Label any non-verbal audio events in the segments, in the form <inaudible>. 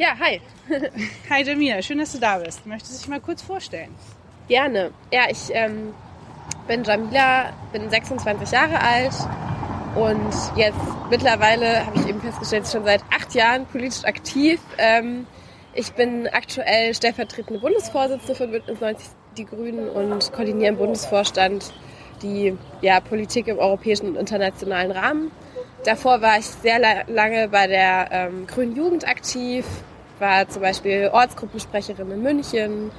Ja, hi. <laughs> hi Jamila, schön, dass du da bist. Möchtest du dich mal kurz vorstellen? Gerne. Ja, ich ähm, bin Jamila, bin 26 Jahre alt und jetzt mittlerweile habe ich eben festgestellt, schon seit acht Jahren politisch aktiv. Ähm, ich bin aktuell stellvertretende Bundesvorsitzende von Bündnis 90 Die Grünen und koordiniere im Bundesvorstand die ja, Politik im europäischen und internationalen Rahmen. Davor war ich sehr lange bei der ähm, Grünen Jugend aktiv, war zum Beispiel Ortsgruppensprecherin in München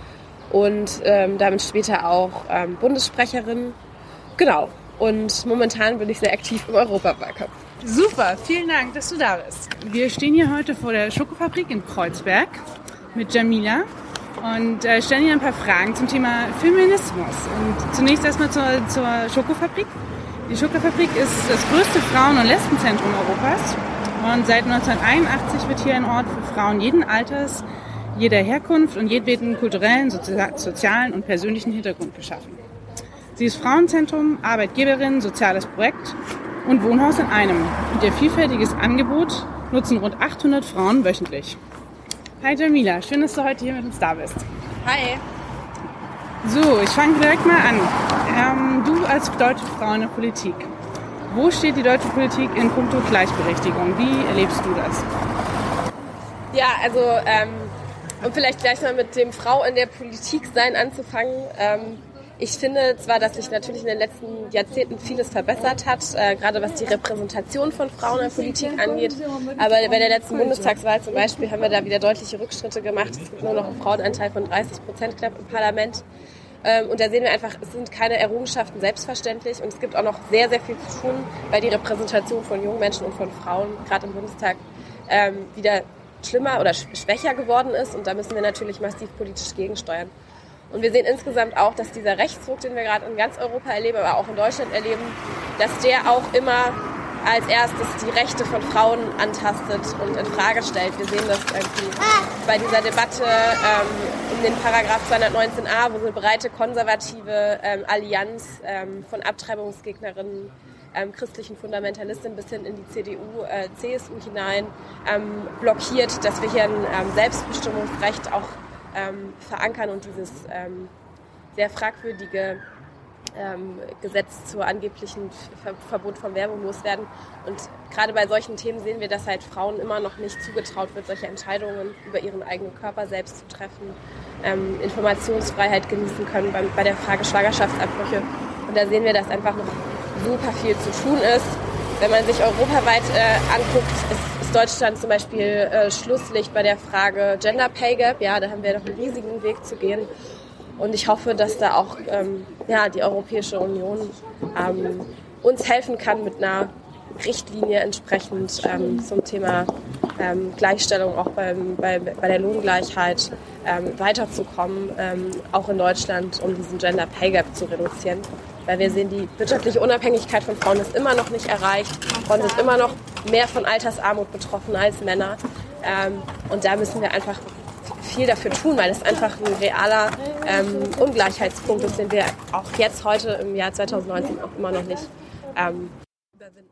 und ähm, damit später auch ähm, Bundessprecherin. Genau. Und momentan bin ich sehr aktiv im Europawahlkampf. Super, vielen Dank, dass du da bist. Wir stehen hier heute vor der Schokofabrik in Kreuzberg mit Jamila und äh, stellen hier ein paar Fragen zum Thema Feminismus. Und zunächst erstmal zur, zur Schokofabrik. Die Schokofabrik ist das größte Frauen- und Lesbenzentrum Europas. Und seit 1981 wird hier ein Ort für Frauen jeden Alters, jeder Herkunft und jedweden kulturellen, sozialen und persönlichen Hintergrund geschaffen. Sie ist Frauenzentrum, Arbeitgeberin, soziales Projekt und Wohnhaus in einem. Und ihr vielfältiges Angebot nutzen rund 800 Frauen wöchentlich. Hi Jamila, schön, dass du heute hier mit uns da bist. Hi. So, ich fange direkt mal an. Ähm, du als deutsche Frau in der Politik. Wo steht die deutsche Politik in puncto Gleichberechtigung? Wie erlebst du das? Ja, also ähm, um vielleicht gleich mal mit dem Frau in der Politik sein anzufangen. Ähm, ich finde zwar, dass sich natürlich in den letzten Jahrzehnten vieles verbessert hat, äh, gerade was die Repräsentation von Frauen in der Politik angeht. Aber bei der letzten Bundestagswahl zum Beispiel haben wir da wieder deutliche Rückschritte gemacht. Es gibt nur noch einen Frauenanteil von 30 Prozent knapp im Parlament. Ähm, und da sehen wir einfach, es sind keine Errungenschaften selbstverständlich und es gibt auch noch sehr, sehr viel zu tun, weil die Repräsentation von jungen Menschen und von Frauen gerade im Bundestag ähm, wieder schlimmer oder schwächer geworden ist und da müssen wir natürlich massiv politisch gegensteuern. Und wir sehen insgesamt auch, dass dieser Rechtsruck, den wir gerade in ganz Europa erleben, aber auch in Deutschland erleben, dass der auch immer als erstes die Rechte von Frauen antastet und in Frage stellt. Wir sehen das irgendwie bei dieser Debatte ähm, um den Paragraph 219a, wo eine breite konservative ähm, Allianz ähm, von Abtreibungsgegnerinnen ähm, christlichen Fundamentalistinnen bis hin in die CDU, äh, CSU hinein ähm, blockiert, dass wir hier ein ähm, Selbstbestimmungsrecht auch verankern und dieses sehr fragwürdige ähm, Gesetz zur angeblichen Ver Verbot von Werbung loswerden. Und gerade bei solchen Themen sehen wir, dass halt Frauen immer noch nicht zugetraut wird, solche Entscheidungen über ihren eigenen Körper selbst zu treffen, ähm, Informationsfreiheit genießen können bei, bei der Frage Schwangerschaftsabbrüche. Und da sehen wir, dass einfach noch super viel zu tun ist. Wenn man sich europaweit äh, anguckt, ist ist Deutschland zum Beispiel äh, Schlusslicht bei der Frage Gender Pay Gap. Ja, da haben wir noch einen riesigen Weg zu gehen. Und ich hoffe, dass da auch ähm, ja, die Europäische Union ähm, uns helfen kann mit einer Richtlinie entsprechend ähm, zum Thema ähm, Gleichstellung auch beim, bei, bei der Lohngleichheit ähm, weiterzukommen, ähm, auch in Deutschland, um diesen Gender Pay Gap zu reduzieren. Weil wir sehen, die wirtschaftliche Unabhängigkeit von Frauen ist immer noch nicht erreicht. Frauen sind immer noch mehr von Altersarmut betroffen als Männer. Und da müssen wir einfach viel dafür tun, weil es einfach ein realer ähm, Ungleichheitspunkt ist, den wir auch jetzt heute im Jahr 2019 auch immer noch nicht ähm, überwinden.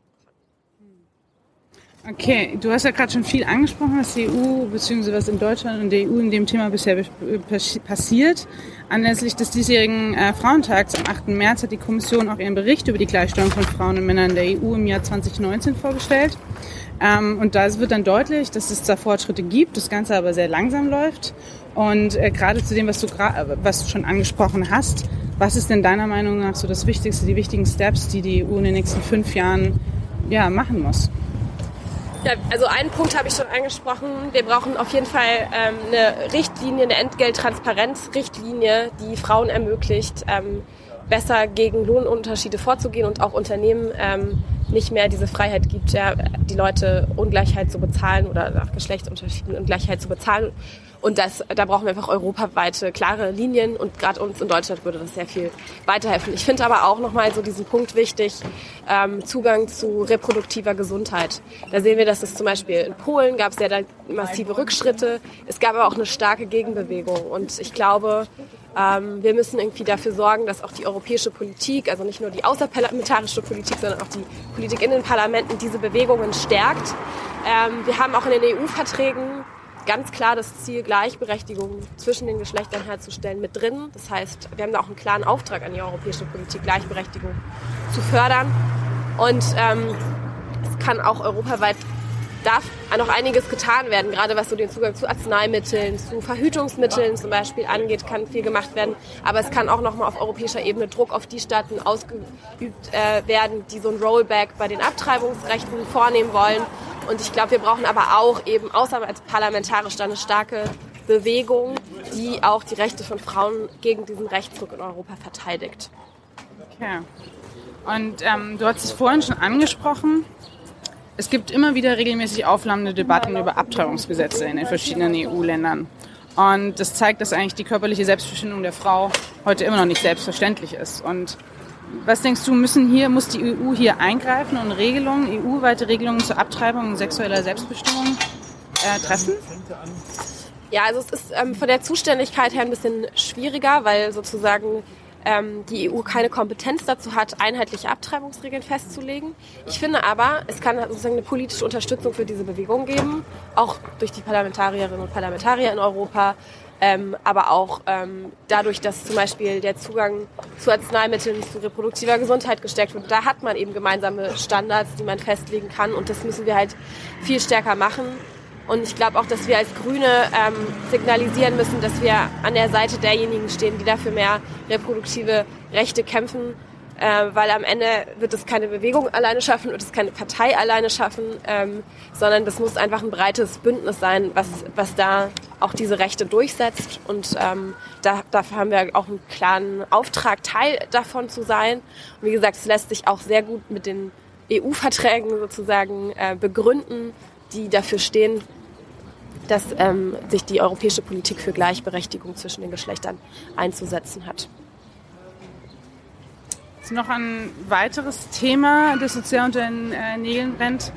Okay, du hast ja gerade schon viel angesprochen, was die EU bzw. was in Deutschland und der EU in dem Thema bisher passiert. Anlässlich des diesjährigen äh, Frauentags am 8. März hat die Kommission auch ihren Bericht über die Gleichstellung von Frauen und Männern in der EU im Jahr 2019 vorgestellt. Ähm, und da wird dann deutlich, dass es da Fortschritte gibt, das Ganze aber sehr langsam läuft. Und äh, gerade zu dem, was du, was du schon angesprochen hast, was ist denn deiner Meinung nach so das Wichtigste, die wichtigen Steps, die die EU in den nächsten fünf Jahren ja, machen muss? Ja, also einen Punkt habe ich schon angesprochen. Wir brauchen auf jeden Fall ähm, eine Richtlinie, eine Entgelttransparenzrichtlinie, die Frauen ermöglicht, ähm, besser gegen Lohnunterschiede vorzugehen und auch Unternehmen ähm, nicht mehr diese Freiheit gibt, ja, die Leute Ungleichheit zu bezahlen oder nach Geschlechtsunterschieden Ungleichheit zu bezahlen und das, da brauchen wir einfach europaweite klare Linien und gerade uns in Deutschland würde das sehr viel weiterhelfen. Ich finde aber auch nochmal so diesen Punkt wichtig, ähm, Zugang zu reproduktiver Gesundheit. Da sehen wir, dass es zum Beispiel in Polen gab es ja da massive Rückschritte. Es gab aber auch eine starke Gegenbewegung und ich glaube, ähm, wir müssen irgendwie dafür sorgen, dass auch die europäische Politik, also nicht nur die außerparlamentarische Politik, sondern auch die Politik in den Parlamenten diese Bewegungen stärkt. Ähm, wir haben auch in den EU-Verträgen ganz klar das Ziel, Gleichberechtigung zwischen den Geschlechtern herzustellen, mit drin. Das heißt, wir haben da auch einen klaren Auftrag an die europäische Politik, Gleichberechtigung zu fördern. Und ähm, es kann auch europaweit darf noch einiges getan werden, gerade was so den Zugang zu Arzneimitteln, zu Verhütungsmitteln zum Beispiel angeht, kann viel gemacht werden. Aber es kann auch nochmal auf europäischer Ebene Druck auf die Staaten ausgeübt äh, werden, die so ein Rollback bei den Abtreibungsrechten vornehmen wollen. Und ich glaube, wir brauchen aber auch eben außer als parlamentarisch eine starke Bewegung, die auch die Rechte von Frauen gegen diesen Rechtsdruck in Europa verteidigt. Okay. Und ähm, du hast es vorhin schon angesprochen, es gibt immer wieder regelmäßig aufflammende Debatten über Abtreibungsgesetze in den verschiedenen EU-Ländern. Und das zeigt, dass eigentlich die körperliche Selbstbestimmung der Frau heute immer noch nicht selbstverständlich ist. Und was denkst du, müssen hier, muss die EU hier eingreifen und Regelungen, EU-weite Regelungen zur Abtreibung und sexueller Selbstbestimmung äh, treffen? Ja, also es ist ähm, von der Zuständigkeit her ein bisschen schwieriger, weil sozusagen ähm, die EU keine Kompetenz dazu hat, einheitliche Abtreibungsregeln festzulegen. Ich finde aber, es kann sozusagen eine politische Unterstützung für diese Bewegung geben, auch durch die Parlamentarierinnen und Parlamentarier in Europa, ähm, aber auch ähm, dadurch, dass zum Beispiel der Zugang zu Arzneimitteln, zu reproduktiver Gesundheit gestärkt wird. Da hat man eben gemeinsame Standards, die man festlegen kann und das müssen wir halt viel stärker machen. Und ich glaube auch, dass wir als Grüne ähm, signalisieren müssen, dass wir an der Seite derjenigen stehen, die dafür mehr reproduktive Rechte kämpfen. Äh, weil am Ende wird es keine Bewegung alleine schaffen, wird es keine Partei alleine schaffen, ähm, sondern das muss einfach ein breites Bündnis sein, was, was da auch diese Rechte durchsetzt. Und ähm, da, dafür haben wir auch einen klaren Auftrag, Teil davon zu sein. Und wie gesagt, es lässt sich auch sehr gut mit den EU-Verträgen sozusagen äh, begründen, die dafür stehen, dass ähm, sich die europäische Politik für Gleichberechtigung zwischen den Geschlechtern einzusetzen hat. Noch ein weiteres Thema, das sozial unter den äh, Nägeln brennt,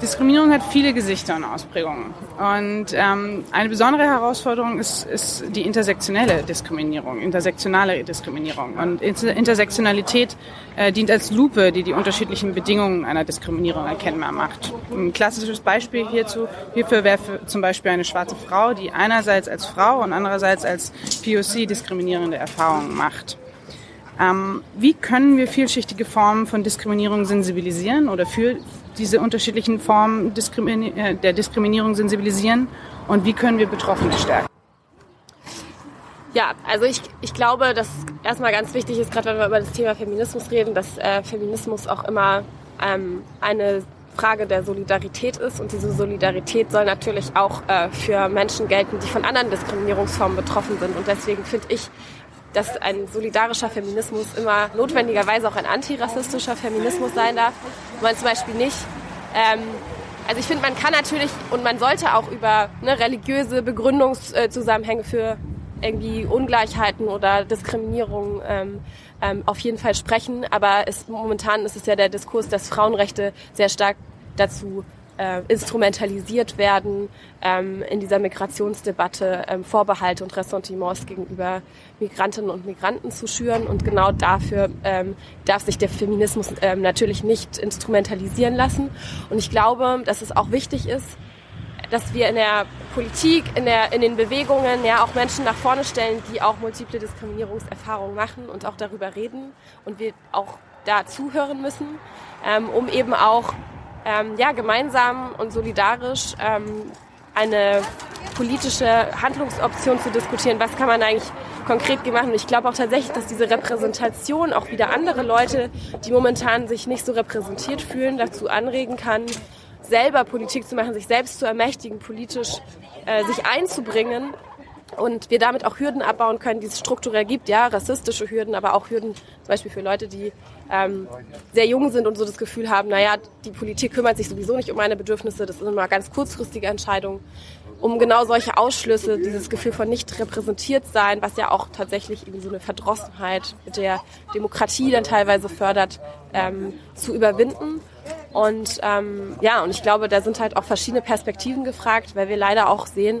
Diskriminierung hat viele Gesichter und Ausprägungen. Und ähm, eine besondere Herausforderung ist, ist die intersektionelle Diskriminierung, intersektionale Diskriminierung. Und Intersektionalität äh, dient als Lupe, die die unterschiedlichen Bedingungen einer Diskriminierung erkennbar macht. Ein klassisches Beispiel hierzu, hierfür wäre zum Beispiel eine schwarze Frau, die einerseits als Frau und andererseits als POC diskriminierende Erfahrungen macht. Ähm, wie können wir vielschichtige Formen von Diskriminierung sensibilisieren oder für diese unterschiedlichen Formen äh, der Diskriminierung sensibilisieren und wie können wir Betroffene stärken? Ja, also ich, ich glaube, dass erstmal ganz wichtig ist, gerade wenn wir über das Thema Feminismus reden, dass äh, Feminismus auch immer ähm, eine Frage der Solidarität ist und diese Solidarität soll natürlich auch äh, für Menschen gelten, die von anderen Diskriminierungsformen betroffen sind. Und deswegen finde ich, dass ein solidarischer Feminismus immer notwendigerweise auch ein antirassistischer Feminismus sein darf. Man zum Beispiel nicht, ähm, also ich finde, man kann natürlich und man sollte auch über ne, religiöse Begründungszusammenhänge für irgendwie Ungleichheiten oder Diskriminierung ähm, ähm, auf jeden Fall sprechen. Aber es, momentan ist es ja der Diskurs, dass Frauenrechte sehr stark dazu äh, instrumentalisiert werden, ähm, in dieser Migrationsdebatte ähm, Vorbehalte und Ressentiments gegenüber Migrantinnen und Migranten zu schüren. Und genau dafür ähm, darf sich der Feminismus ähm, natürlich nicht instrumentalisieren lassen. Und ich glaube, dass es auch wichtig ist, dass wir in der Politik, in, der, in den Bewegungen ja auch Menschen nach vorne stellen, die auch multiple Diskriminierungserfahrungen machen und auch darüber reden und wir auch da zuhören müssen, ähm, um eben auch ähm, ja, gemeinsam und solidarisch ähm, eine politische Handlungsoption zu diskutieren. Was kann man eigentlich konkret machen? Und ich glaube auch tatsächlich, dass diese Repräsentation auch wieder andere Leute, die momentan sich nicht so repräsentiert fühlen, dazu anregen kann, selber Politik zu machen, sich selbst zu ermächtigen, politisch äh, sich einzubringen und wir damit auch Hürden abbauen können, die es strukturell gibt, ja, rassistische Hürden, aber auch Hürden zum Beispiel für Leute, die ähm, sehr jung sind und so das Gefühl haben, naja, die Politik kümmert sich sowieso nicht um meine Bedürfnisse, das sind immer ganz kurzfristige Entscheidungen, um genau solche Ausschlüsse, dieses Gefühl von nicht repräsentiert sein, was ja auch tatsächlich eben so eine Verdrossenheit der Demokratie dann teilweise fördert, ähm, zu überwinden. Und ähm, ja, und ich glaube, da sind halt auch verschiedene Perspektiven gefragt, weil wir leider auch sehen,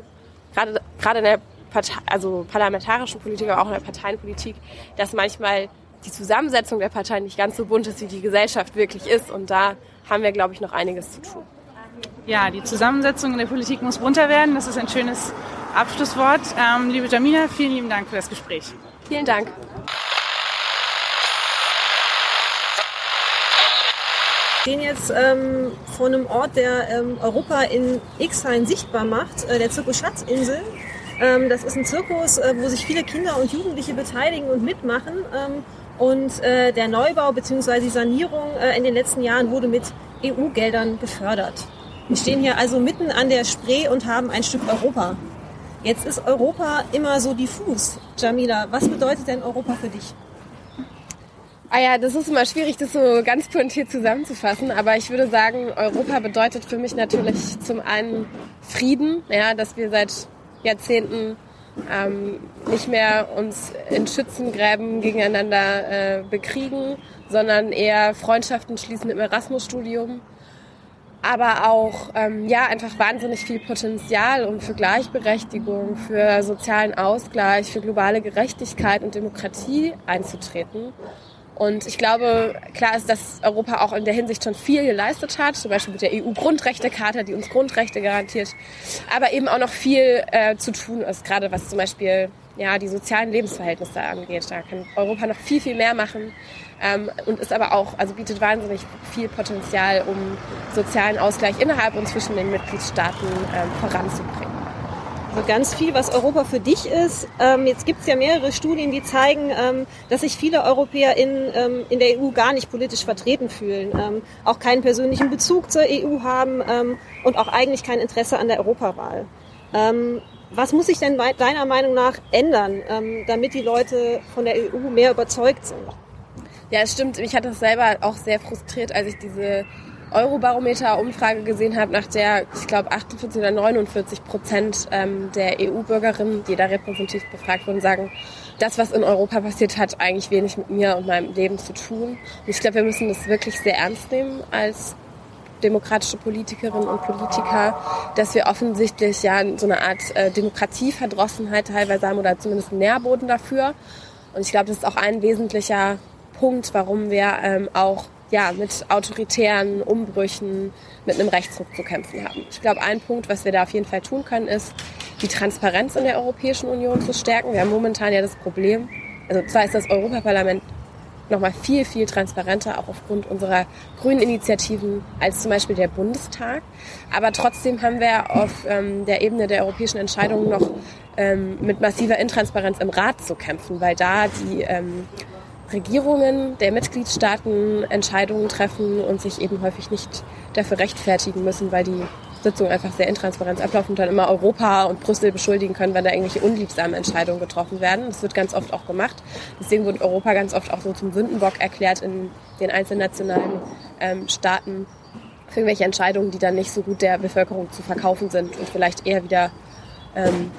gerade gerade in der Partei, also parlamentarischen Politik, aber auch in der Parteienpolitik, dass manchmal die Zusammensetzung der Parteien nicht ganz so bunt ist, wie die Gesellschaft wirklich ist. Und da haben wir, glaube ich, noch einiges zu tun. Ja, die Zusammensetzung in der Politik muss bunter werden. Das ist ein schönes Abschlusswort. Ähm, liebe Jamila, vielen lieben Dank für das Gespräch. Vielen Dank. Wir stehen jetzt ähm, vor einem Ort, der ähm, Europa in X-Hain sichtbar macht, äh, der Zirkus Schatzinsel. Ähm, das ist ein Zirkus, äh, wo sich viele Kinder und Jugendliche beteiligen und mitmachen. Ähm, und äh, der Neubau bzw. die Sanierung äh, in den letzten Jahren wurde mit EU-Geldern gefördert. Wir stehen hier also mitten an der Spree und haben ein Stück Europa. Jetzt ist Europa immer so diffus. Jamila, was bedeutet denn Europa für dich? Ah ja, das ist immer schwierig, das so ganz pointiert zusammenzufassen. Aber ich würde sagen, Europa bedeutet für mich natürlich zum einen Frieden, ja, dass wir seit Jahrzehnten ähm, nicht mehr uns in Schützengräben gegeneinander äh, bekriegen, sondern eher Freundschaften schließen im Erasmus-Studium. Aber auch ähm, ja einfach wahnsinnig viel Potenzial, um für Gleichberechtigung, für sozialen Ausgleich, für globale Gerechtigkeit und Demokratie einzutreten. Und ich glaube, klar ist, dass Europa auch in der Hinsicht schon viel geleistet hat, zum Beispiel mit der EU-Grundrechtecharta, die uns Grundrechte garantiert, aber eben auch noch viel äh, zu tun ist, gerade was zum Beispiel ja, die sozialen Lebensverhältnisse angeht. Da kann Europa noch viel, viel mehr machen ähm, und ist aber auch, also bietet wahnsinnig viel Potenzial, um sozialen Ausgleich innerhalb und zwischen den Mitgliedstaaten ähm, voranzubringen. Also ganz viel, was Europa für dich ist. Ähm, jetzt gibt es ja mehrere Studien, die zeigen, ähm, dass sich viele Europäer in, ähm, in der EU gar nicht politisch vertreten fühlen, ähm, auch keinen persönlichen Bezug zur EU haben ähm, und auch eigentlich kein Interesse an der Europawahl. Ähm, was muss sich denn deiner Meinung nach ändern, damit die Leute von der EU mehr überzeugt sind? Ja, es stimmt. Mich hat das selber auch sehr frustriert, als ich diese Eurobarometer-Umfrage gesehen habe, nach der, ich glaube, 48 oder 49 Prozent ähm, der EU-Bürgerinnen, die da repräsentativ befragt wurden, sagen, das, was in Europa passiert, hat eigentlich wenig mit mir und meinem Leben zu tun. Und ich glaube, wir müssen das wirklich sehr ernst nehmen als demokratische Politikerinnen und Politiker, dass wir offensichtlich ja so eine Art äh, Demokratieverdrossenheit teilweise haben oder zumindest einen Nährboden dafür. Und ich glaube, das ist auch ein wesentlicher Punkt, warum wir ähm, auch ja, mit autoritären Umbrüchen, mit einem Rechtsruck zu kämpfen haben. Ich glaube, ein Punkt, was wir da auf jeden Fall tun können, ist, die Transparenz in der Europäischen Union zu stärken. Wir haben momentan ja das Problem, also zwar ist das Europaparlament nochmal viel, viel transparenter, auch aufgrund unserer grünen Initiativen, als zum Beispiel der Bundestag. Aber trotzdem haben wir auf ähm, der Ebene der europäischen Entscheidungen noch ähm, mit massiver Intransparenz im Rat zu kämpfen, weil da die ähm, Regierungen der Mitgliedstaaten Entscheidungen treffen und sich eben häufig nicht dafür rechtfertigen müssen, weil die Sitzungen einfach sehr intransparent ablaufen und dann immer Europa und Brüssel beschuldigen können, wenn da irgendwelche unliebsamen Entscheidungen getroffen werden. Das wird ganz oft auch gemacht. Deswegen wird Europa ganz oft auch so zum Sündenbock erklärt in den einzelnen nationalen ähm, Staaten für irgendwelche Entscheidungen, die dann nicht so gut der Bevölkerung zu verkaufen sind und vielleicht eher wieder ähm,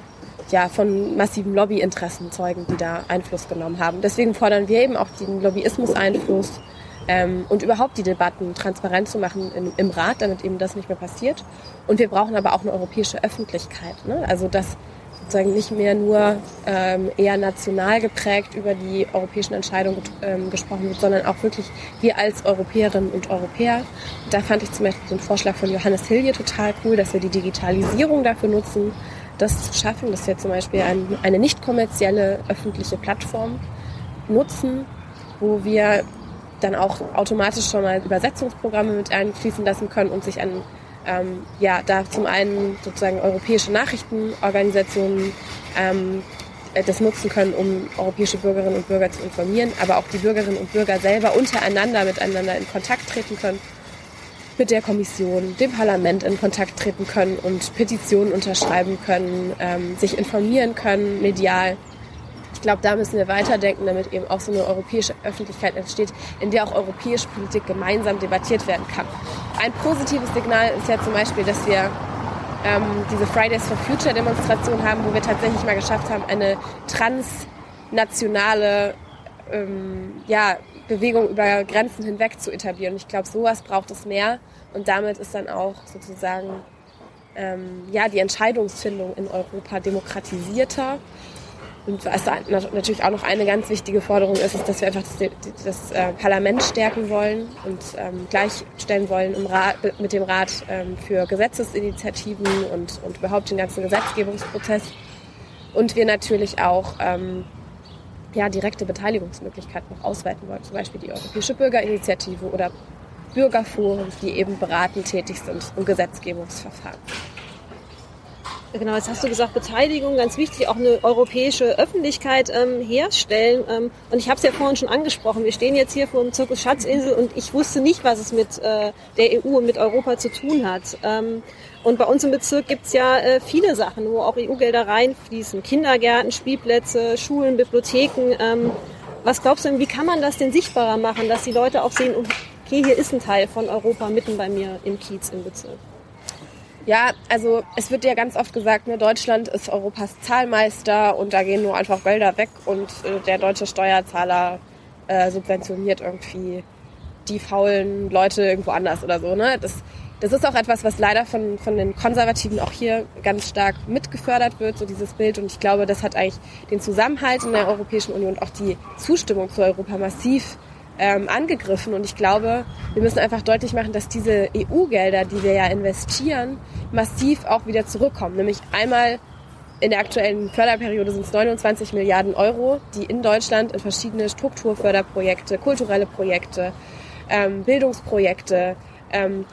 ja, von massiven Lobbyinteressen zeugen, die da Einfluss genommen haben. Deswegen fordern wir eben auch den Lobbyismus-Einfluss ähm, und überhaupt die Debatten transparent zu machen im, im, Rat, damit eben das nicht mehr passiert. Und wir brauchen aber auch eine europäische Öffentlichkeit. Ne? Also dass sozusagen nicht mehr nur ähm, eher national geprägt über die europäischen Entscheidungen ähm, gesprochen wird, sondern auch wirklich wir als Europäerinnen und Europäer. Da fand ich zum Beispiel den Vorschlag von Johannes Hilje total cool, dass wir die Digitalisierung dafür nutzen, das zu schaffen, dass wir zum Beispiel ein, eine nicht kommerzielle öffentliche Plattform nutzen, wo wir dann auch automatisch schon mal Übersetzungsprogramme mit einfließen lassen können und sich an ähm, ja da zum einen sozusagen europäische Nachrichtenorganisationen ähm, das nutzen können, um europäische Bürgerinnen und Bürger zu informieren, aber auch die Bürgerinnen und Bürger selber untereinander miteinander in Kontakt treten können mit der Kommission, dem Parlament in Kontakt treten können und Petitionen unterschreiben können, ähm, sich informieren können, medial. Ich glaube, da müssen wir weiterdenken, damit eben auch so eine europäische Öffentlichkeit entsteht, in der auch europäische Politik gemeinsam debattiert werden kann. Ein positives Signal ist ja zum Beispiel, dass wir ähm, diese Fridays for Future Demonstration haben, wo wir tatsächlich mal geschafft haben, eine transnationale ähm, ja, Bewegung über Grenzen hinweg zu etablieren. ich glaube, sowas braucht es mehr. Und damit ist dann auch sozusagen ähm, ja, die Entscheidungsfindung in Europa demokratisierter. Und was natürlich auch noch eine ganz wichtige Forderung ist, ist, dass wir einfach das, das äh, Parlament stärken wollen und ähm, gleichstellen wollen Rat, mit dem Rat ähm, für Gesetzesinitiativen und, und überhaupt den ganzen Gesetzgebungsprozess. Und wir natürlich auch ähm, ja, direkte Beteiligungsmöglichkeiten noch ausweiten wollen, zum Beispiel die Europäische Bürgerinitiative oder Bürgerforen, die eben beratend tätig sind im Gesetzgebungsverfahren. Genau, jetzt hast du gesagt, Beteiligung, ganz wichtig, auch eine europäische Öffentlichkeit ähm, herstellen. Ähm, und ich habe es ja vorhin schon angesprochen, wir stehen jetzt hier vor dem Zirkus Schatzinsel und ich wusste nicht, was es mit äh, der EU und mit Europa zu tun hat. Ähm, und bei uns im Bezirk gibt's ja äh, viele Sachen, wo auch EU-Gelder reinfließen. Kindergärten, Spielplätze, Schulen, Bibliotheken. Ähm, was glaubst du, wie kann man das denn sichtbarer machen, dass die Leute auch sehen, okay, hier ist ein Teil von Europa mitten bei mir im Kiez im Bezirk? Ja, also es wird ja ganz oft gesagt, ne, Deutschland ist Europas Zahlmeister und da gehen nur einfach Gelder weg und äh, der deutsche Steuerzahler äh, subventioniert irgendwie die faulen Leute irgendwo anders oder so. Ne? Das, das ist auch etwas, was leider von, von den Konservativen auch hier ganz stark mitgefördert wird, so dieses Bild. Und ich glaube, das hat eigentlich den Zusammenhalt in der Europäischen Union und auch die Zustimmung zu Europa massiv ähm, angegriffen. Und ich glaube, wir müssen einfach deutlich machen, dass diese EU-Gelder, die wir ja investieren, massiv auch wieder zurückkommen. Nämlich einmal in der aktuellen Förderperiode sind es 29 Milliarden Euro, die in Deutschland in verschiedene Strukturförderprojekte, kulturelle Projekte, ähm, Bildungsprojekte ähm,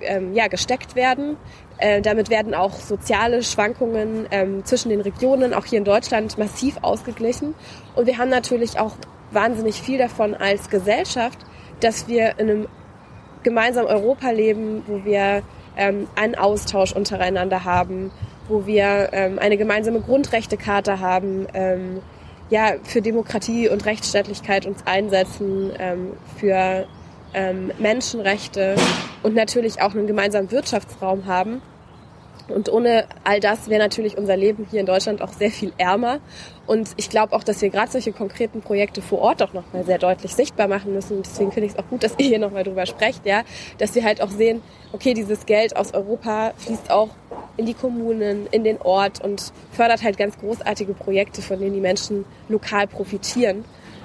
ähm, ja, gesteckt werden. Äh, damit werden auch soziale Schwankungen ähm, zwischen den Regionen, auch hier in Deutschland, massiv ausgeglichen. Und wir haben natürlich auch wahnsinnig viel davon als Gesellschaft, dass wir in einem gemeinsamen Europa leben, wo wir ähm, einen Austausch untereinander haben, wo wir ähm, eine gemeinsame Grundrechtekarte haben, ähm, ja, für Demokratie und Rechtsstaatlichkeit uns einsetzen, ähm, für ähm, Menschenrechte und natürlich auch einen gemeinsamen Wirtschaftsraum haben. Und ohne all das wäre natürlich unser Leben hier in Deutschland auch sehr viel ärmer. Und ich glaube auch, dass wir gerade solche konkreten Projekte vor Ort auch nochmal sehr deutlich sichtbar machen müssen. Und deswegen finde ich es auch gut, dass ihr hier nochmal drüber sprecht, ja, dass wir halt auch sehen, okay, dieses Geld aus Europa fließt auch in die Kommunen, in den Ort und fördert halt ganz großartige Projekte, von denen die Menschen lokal profitieren.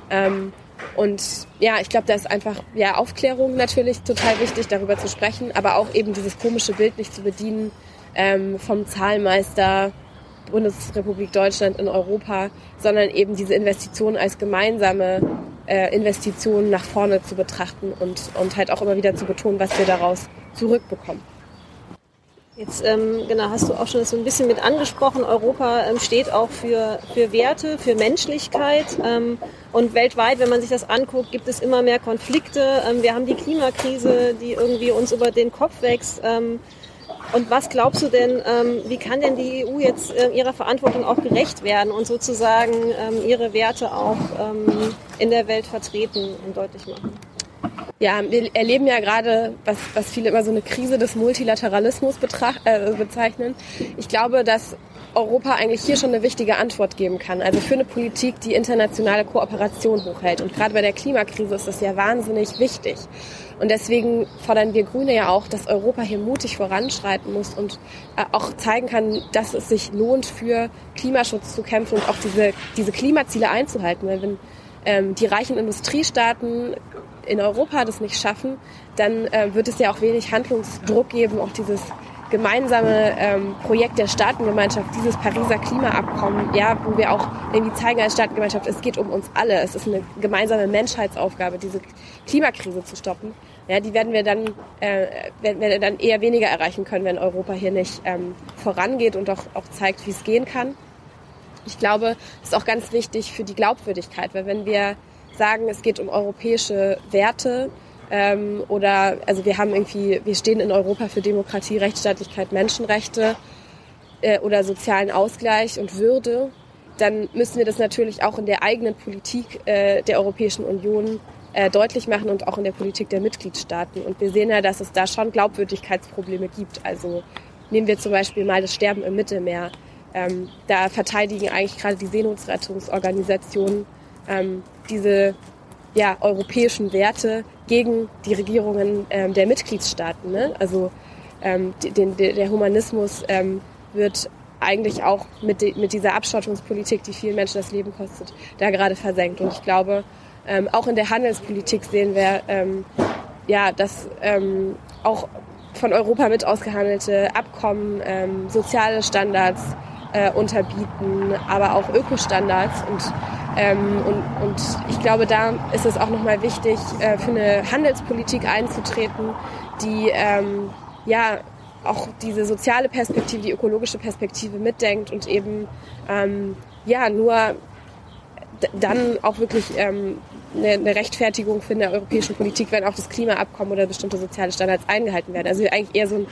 Ähm, und ja, ich glaube, da ist einfach ja Aufklärung natürlich total wichtig, darüber zu sprechen, aber auch eben dieses komische Bild nicht zu bedienen, ähm, vom Zahlmeister Bundesrepublik Deutschland in Europa, sondern eben diese Investitionen als gemeinsame äh, Investitionen nach vorne zu betrachten und, und halt auch immer wieder zu betonen, was wir daraus zurückbekommen. Jetzt ähm, genau hast du auch schon so ein bisschen mit angesprochen. Europa ähm, steht auch für, für Werte, für Menschlichkeit. Ähm, und weltweit, wenn man sich das anguckt, gibt es immer mehr Konflikte. Ähm, wir haben die Klimakrise, die irgendwie uns über den Kopf wächst. Und was glaubst du denn, ähm, wie kann denn die EU jetzt äh, ihrer Verantwortung auch gerecht werden und sozusagen ähm, ihre Werte auch ähm, in der Welt vertreten und deutlich machen? Ja, wir erleben ja gerade, was, was viele immer so eine Krise des Multilateralismus äh, bezeichnen. Ich glaube, dass Europa eigentlich hier schon eine wichtige Antwort geben kann. Also für eine Politik, die internationale Kooperation hochhält. Und gerade bei der Klimakrise ist das ja wahnsinnig wichtig. Und deswegen fordern wir Grüne ja auch, dass Europa hier mutig voranschreiten muss und äh, auch zeigen kann, dass es sich lohnt, für Klimaschutz zu kämpfen und auch diese, diese Klimaziele einzuhalten. Weil wenn ähm, die reichen Industriestaaten in Europa das nicht schaffen, dann äh, wird es ja auch wenig Handlungsdruck geben, auch dieses gemeinsame ähm, Projekt der Staatengemeinschaft, dieses Pariser Klimaabkommen, ja, wo wir auch irgendwie zeigen als Staatengemeinschaft, es geht um uns alle. Es ist eine gemeinsame Menschheitsaufgabe, diese Klimakrise zu stoppen. Ja, die werden wir dann, äh, werden wir dann eher weniger erreichen können, wenn Europa hier nicht ähm, vorangeht und auch, auch zeigt, wie es gehen kann. Ich glaube, das ist auch ganz wichtig für die Glaubwürdigkeit, weil wenn wir sagen, es geht um europäische Werte, ähm, oder also wir haben irgendwie, wir stehen in Europa für Demokratie, Rechtsstaatlichkeit, Menschenrechte äh, oder sozialen Ausgleich und Würde, dann müssen wir das natürlich auch in der eigenen Politik äh, der Europäischen Union äh, deutlich machen und auch in der Politik der Mitgliedstaaten. Und wir sehen ja, dass es da schon Glaubwürdigkeitsprobleme gibt. Also nehmen wir zum Beispiel mal das Sterben im Mittelmeer. Ähm, da verteidigen eigentlich gerade die Seenotrettungsorganisationen ähm, diese ja, europäischen Werte gegen die Regierungen ähm, der Mitgliedstaaten. Ne? Also ähm, den, der Humanismus ähm, wird eigentlich auch mit, de, mit dieser Abschottungspolitik, die vielen Menschen das Leben kostet, da gerade versenkt. Und ich glaube, ähm, auch in der Handelspolitik sehen wir, ähm, ja, dass ähm, auch von Europa mit ausgehandelte Abkommen ähm, soziale Standards äh, unterbieten, aber auch Ökostandards und ähm, und, und ich glaube, da ist es auch nochmal wichtig, äh, für eine Handelspolitik einzutreten, die ähm, ja auch diese soziale Perspektive, die ökologische Perspektive mitdenkt und eben ähm, ja nur dann auch wirklich ähm, eine, eine Rechtfertigung für eine europäischen Politik, wenn auch das Klimaabkommen oder bestimmte soziale Standards eingehalten werden. Also eigentlich eher so ein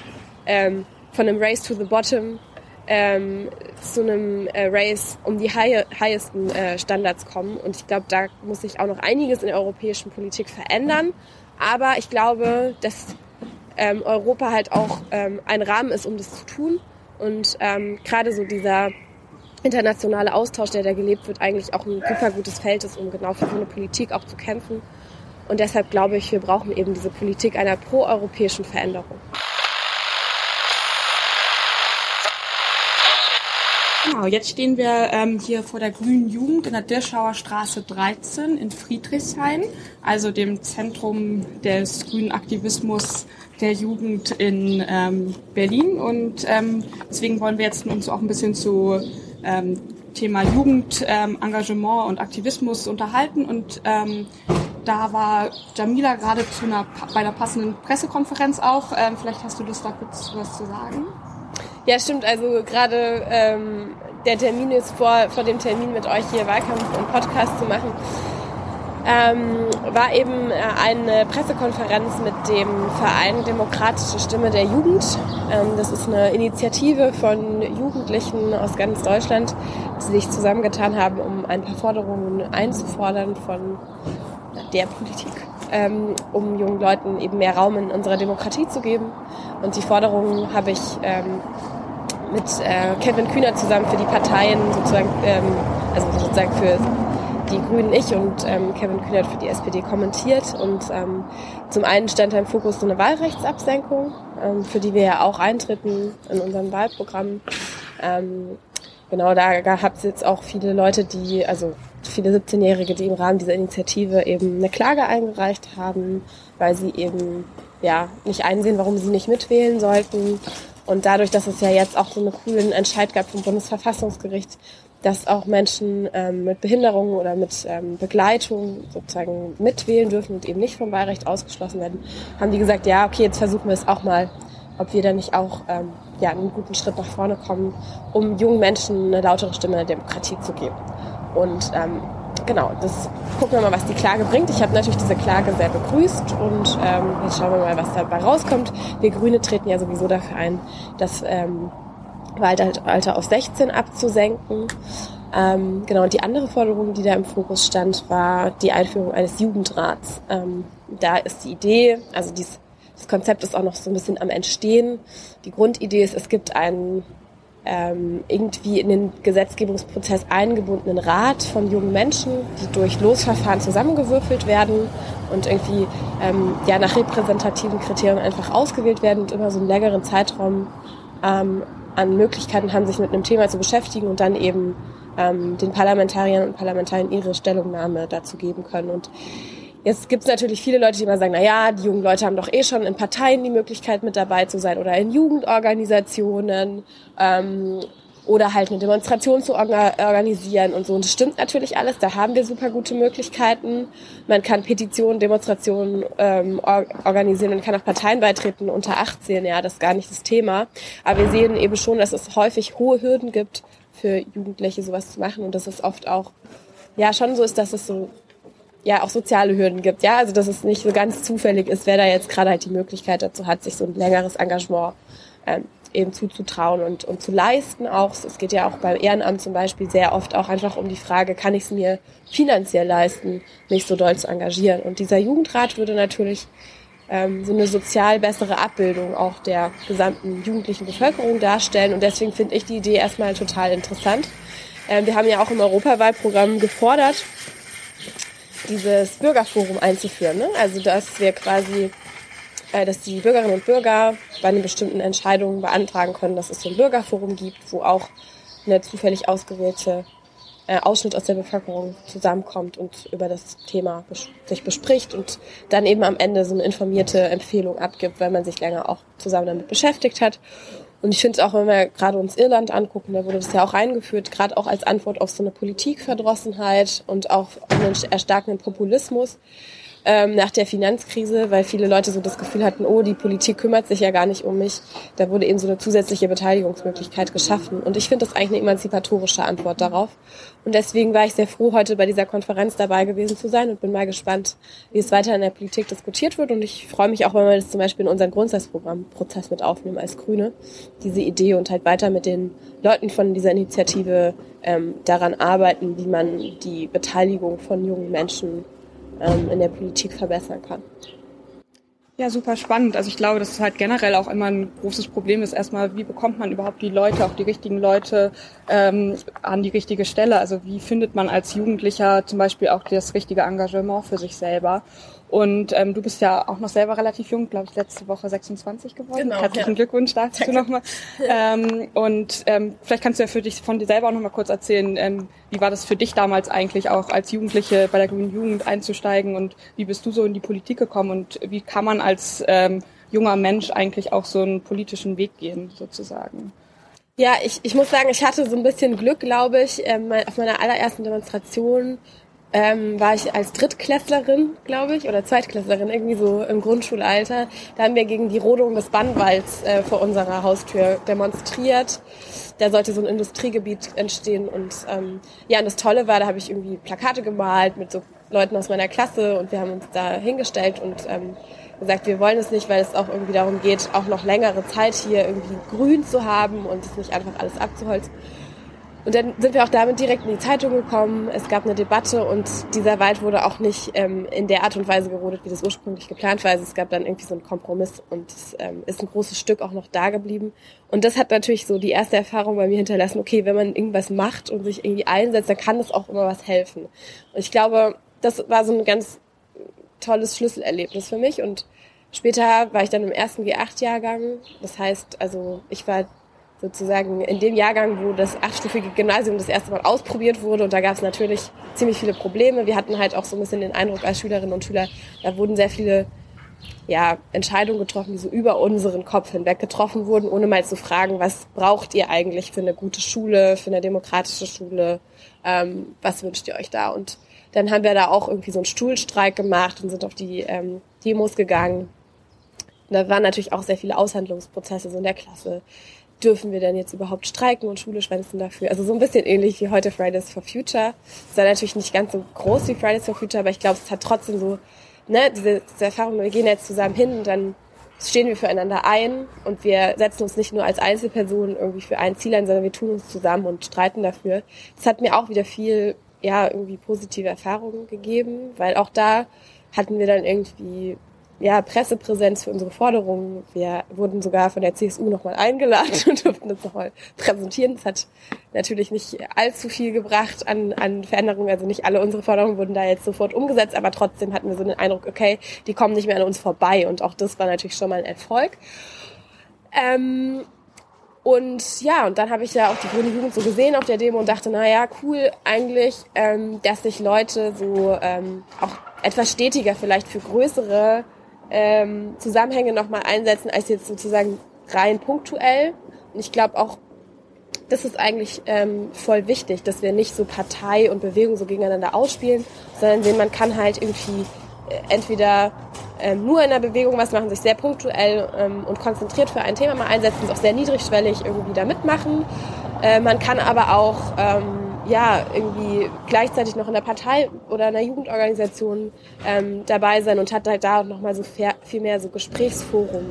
ähm, von einem Race to the Bottom ähm, zu einem äh, Race um die high, highesten äh, Standards kommen. Und ich glaube, da muss sich auch noch einiges in der europäischen Politik verändern. Aber ich glaube, dass ähm, Europa halt auch ähm, ein Rahmen ist, um das zu tun. Und ähm, gerade so dieser internationale Austausch, der da gelebt wird, eigentlich auch ein super gutes Feld ist, um genau für so eine Politik auch zu kämpfen. Und deshalb glaube ich, wir brauchen eben diese Politik einer proeuropäischen Veränderung. Genau, jetzt stehen wir ähm, hier vor der Grünen Jugend in der Dirschauer Straße 13 in Friedrichshain, also dem Zentrum des grünen Aktivismus der Jugend in ähm, Berlin. Und ähm, deswegen wollen wir jetzt uns auch ein bisschen zu ähm, Thema Jugendengagement ähm, und Aktivismus unterhalten. Und ähm, da war Jamila gerade zu einer, bei einer passenden Pressekonferenz auch. Ähm, vielleicht hast du Lust, da kurz was zu sagen. Ja, stimmt. Also gerade ähm, der Termin ist vor, vor dem Termin mit euch hier Wahlkampf und Podcast zu machen. Ähm, war eben äh, eine Pressekonferenz mit dem Verein Demokratische Stimme der Jugend. Ähm, das ist eine Initiative von Jugendlichen aus ganz Deutschland, die sich zusammengetan haben, um ein paar Forderungen einzufordern von der Politik, ähm, um jungen Leuten eben mehr Raum in unserer Demokratie zu geben. Und die Forderungen habe ich ähm, mit äh, Kevin Kühner zusammen für die Parteien sozusagen, ähm, also sozusagen für die Grünen ich und ähm, Kevin Kühner für die SPD kommentiert. Und ähm, zum einen stand da im Fokus so eine Wahlrechtsabsenkung, ähm, für die wir ja auch eintreten in unserem Wahlprogramm. Ähm, genau, da gab es jetzt auch viele Leute, die, also viele 17-Jährige, die im Rahmen dieser Initiative eben eine Klage eingereicht haben, weil sie eben ja nicht einsehen, warum sie nicht mitwählen sollten und dadurch, dass es ja jetzt auch so einen coolen Entscheid gab vom Bundesverfassungsgericht, dass auch Menschen ähm, mit Behinderungen oder mit ähm, Begleitung sozusagen mitwählen dürfen und eben nicht vom Wahlrecht ausgeschlossen werden, haben die gesagt, ja, okay, jetzt versuchen wir es auch mal, ob wir da nicht auch ähm, ja, einen guten Schritt nach vorne kommen, um jungen Menschen eine lautere Stimme in der Demokratie zu geben. Und ähm, genau, das gucken wir mal, was die Klage bringt. Ich habe natürlich diese Klage sehr begrüßt und ähm, jetzt schauen wir mal, was dabei rauskommt. Wir Grüne treten ja sowieso dafür ein, das ähm, Wahlalter auf 16 abzusenken. Ähm, genau, und die andere Forderung, die da im Fokus stand, war die Einführung eines Jugendrats. Ähm, da ist die Idee, also dies, das Konzept ist auch noch so ein bisschen am Entstehen. Die Grundidee ist, es gibt einen ähm, irgendwie in den Gesetzgebungsprozess eingebundenen Rat von jungen Menschen, die durch Losverfahren zusammengewürfelt werden und irgendwie ähm, ja nach repräsentativen Kriterien einfach ausgewählt werden und immer so einen längeren Zeitraum ähm, an Möglichkeiten haben, sich mit einem Thema zu beschäftigen und dann eben ähm, den Parlamentariern und Parlamentariern ihre Stellungnahme dazu geben können. Und Jetzt gibt es natürlich viele Leute, die immer sagen, na ja, die jungen Leute haben doch eh schon in Parteien die Möglichkeit mit dabei zu sein oder in Jugendorganisationen ähm, oder halt eine Demonstration zu organisieren und so. Und das stimmt natürlich alles, da haben wir super gute Möglichkeiten. Man kann Petitionen, Demonstrationen ähm, organisieren, man kann auch Parteien beitreten unter 18, ja, das ist gar nicht das Thema. Aber wir sehen eben schon, dass es häufig hohe Hürden gibt für Jugendliche sowas zu machen und dass es oft auch ja schon so ist, dass es so ja auch soziale Hürden gibt. Ja, also dass es nicht so ganz zufällig ist, wer da jetzt gerade halt die Möglichkeit dazu hat, sich so ein längeres Engagement ähm, eben zuzutrauen und, und zu leisten auch. Es geht ja auch beim Ehrenamt zum Beispiel sehr oft auch einfach um die Frage, kann ich es mir finanziell leisten, mich so doll zu engagieren. Und dieser Jugendrat würde natürlich ähm, so eine sozial bessere Abbildung auch der gesamten jugendlichen Bevölkerung darstellen. Und deswegen finde ich die Idee erstmal total interessant. Ähm, wir haben ja auch im Europawahlprogramm gefordert, dieses Bürgerforum einzuführen. Ne? Also dass wir quasi äh, dass die Bürgerinnen und Bürger bei einer bestimmten Entscheidung beantragen können, dass es so ein Bürgerforum gibt, wo auch eine zufällig ausgewählte äh, Ausschnitt aus der Bevölkerung zusammenkommt und über das Thema bes sich bespricht und dann eben am Ende so eine informierte Empfehlung abgibt, weil man sich länger auch zusammen damit beschäftigt hat. Und ich finde es auch, wenn wir gerade uns Irland angucken, da wurde das ja auch eingeführt, gerade auch als Antwort auf so eine Politikverdrossenheit und auch einen erstarkenden Populismus, ähm, nach der Finanzkrise, weil viele Leute so das Gefühl hatten, oh, die Politik kümmert sich ja gar nicht um mich. Da wurde eben so eine zusätzliche Beteiligungsmöglichkeit geschaffen. Und ich finde das eigentlich eine emanzipatorische Antwort darauf. Und deswegen war ich sehr froh, heute bei dieser Konferenz dabei gewesen zu sein und bin mal gespannt, wie es weiter in der Politik diskutiert wird. Und ich freue mich auch, wenn wir das zum Beispiel in unseren Grundsatzprogrammprozess mit aufnehmen als Grüne, diese Idee und halt weiter mit den Leuten von dieser Initiative ähm, daran arbeiten, wie man die Beteiligung von jungen Menschen ähm, in der Politik verbessern kann. Ja, super spannend. Also ich glaube, dass es halt generell auch immer ein großes Problem ist. Erstmal, wie bekommt man überhaupt die Leute, auch die richtigen Leute ähm, an die richtige Stelle? Also wie findet man als Jugendlicher zum Beispiel auch das richtige Engagement für sich selber? Und ähm, du bist ja auch noch selber relativ jung, glaube ich, letzte Woche 26 geworden. Genau, Herzlichen ja. Glückwunsch dazu nochmal. ähm, und ähm, vielleicht kannst du ja für dich von dir selber auch nochmal kurz erzählen, ähm, wie war das für dich damals eigentlich auch als Jugendliche bei der Grünen Jugend einzusteigen und wie bist du so in die Politik gekommen und wie kann man als ähm, junger Mensch eigentlich auch so einen politischen Weg gehen, sozusagen? Ja, ich, ich muss sagen, ich hatte so ein bisschen Glück, glaube ich. Ähm, auf meiner allerersten Demonstration ähm, war ich als Drittklässlerin, glaube ich, oder Zweitklässlerin, irgendwie so im Grundschulalter. Da haben wir gegen die Rodung des Bannwalds äh, vor unserer Haustür demonstriert. Da sollte so ein Industriegebiet entstehen und ähm, ja, und das Tolle war, da habe ich irgendwie Plakate gemalt mit so Leuten aus meiner Klasse und wir haben uns da hingestellt und ähm, gesagt, wir wollen es nicht, weil es auch irgendwie darum geht, auch noch längere Zeit hier irgendwie grün zu haben und es nicht einfach alles abzuholzen. Und dann sind wir auch damit direkt in die Zeitung gekommen. Es gab eine Debatte und dieser Wald wurde auch nicht ähm, in der Art und Weise gerodet, wie das ursprünglich geplant war. Also es gab dann irgendwie so einen Kompromiss und es ähm, ist ein großes Stück auch noch da geblieben. Und das hat natürlich so die erste Erfahrung bei mir hinterlassen, okay, wenn man irgendwas macht und sich irgendwie einsetzt, dann kann das auch immer was helfen. Und ich glaube, das war so ein ganz tolles Schlüsselerlebnis für mich und Später war ich dann im ersten G8-Jahrgang. Das heißt, also ich war sozusagen in dem Jahrgang, wo das achtstufige Gymnasium das erste Mal ausprobiert wurde. Und da gab es natürlich ziemlich viele Probleme. Wir hatten halt auch so ein bisschen den Eindruck als Schülerinnen und Schüler, da wurden sehr viele ja, Entscheidungen getroffen, die so über unseren Kopf hinweg getroffen wurden, ohne mal zu fragen, was braucht ihr eigentlich für eine gute Schule, für eine demokratische Schule, ähm, was wünscht ihr euch da? Und dann haben wir da auch irgendwie so einen Stuhlstreik gemacht und sind auf die ähm, Demos gegangen. Da waren natürlich auch sehr viele Aushandlungsprozesse so in der Klasse dürfen wir denn jetzt überhaupt streiken und Schule schwänzen dafür? Also so ein bisschen ähnlich wie heute Fridays for Future. Es war natürlich nicht ganz so groß wie Fridays for Future, aber ich glaube, es hat trotzdem so, ne, diese, diese Erfahrung, wir gehen jetzt zusammen hin und dann stehen wir füreinander ein und wir setzen uns nicht nur als Einzelpersonen irgendwie für ein Ziel ein, sondern wir tun uns zusammen und streiten dafür. Das hat mir auch wieder viel, ja, irgendwie positive Erfahrungen gegeben, weil auch da hatten wir dann irgendwie ja, Pressepräsenz für unsere Forderungen. Wir wurden sogar von der CSU nochmal eingeladen <laughs> und durften uns nochmal präsentieren. Das hat natürlich nicht allzu viel gebracht an, an Veränderungen. Also nicht alle unsere Forderungen wurden da jetzt sofort umgesetzt, aber trotzdem hatten wir so den Eindruck, okay, die kommen nicht mehr an uns vorbei. Und auch das war natürlich schon mal ein Erfolg. Ähm, und ja, und dann habe ich ja auch die Grüne Jugend so gesehen auf der Demo und dachte, na ja, cool eigentlich, ähm, dass sich Leute so ähm, auch etwas stetiger vielleicht für größere ähm, Zusammenhänge nochmal einsetzen, als jetzt sozusagen rein punktuell. Und ich glaube auch, das ist eigentlich ähm, voll wichtig, dass wir nicht so Partei und Bewegung so gegeneinander ausspielen, sondern sehen, man kann halt irgendwie äh, entweder ähm, nur in der Bewegung was machen, sich sehr punktuell ähm, und konzentriert für ein Thema mal einsetzen, auch sehr niedrigschwellig irgendwie da mitmachen. Äh, man kann aber auch ähm, ja, irgendwie gleichzeitig noch in der Partei oder in der Jugendorganisation ähm, dabei sein und hat halt da nochmal so viel mehr so Gesprächsforum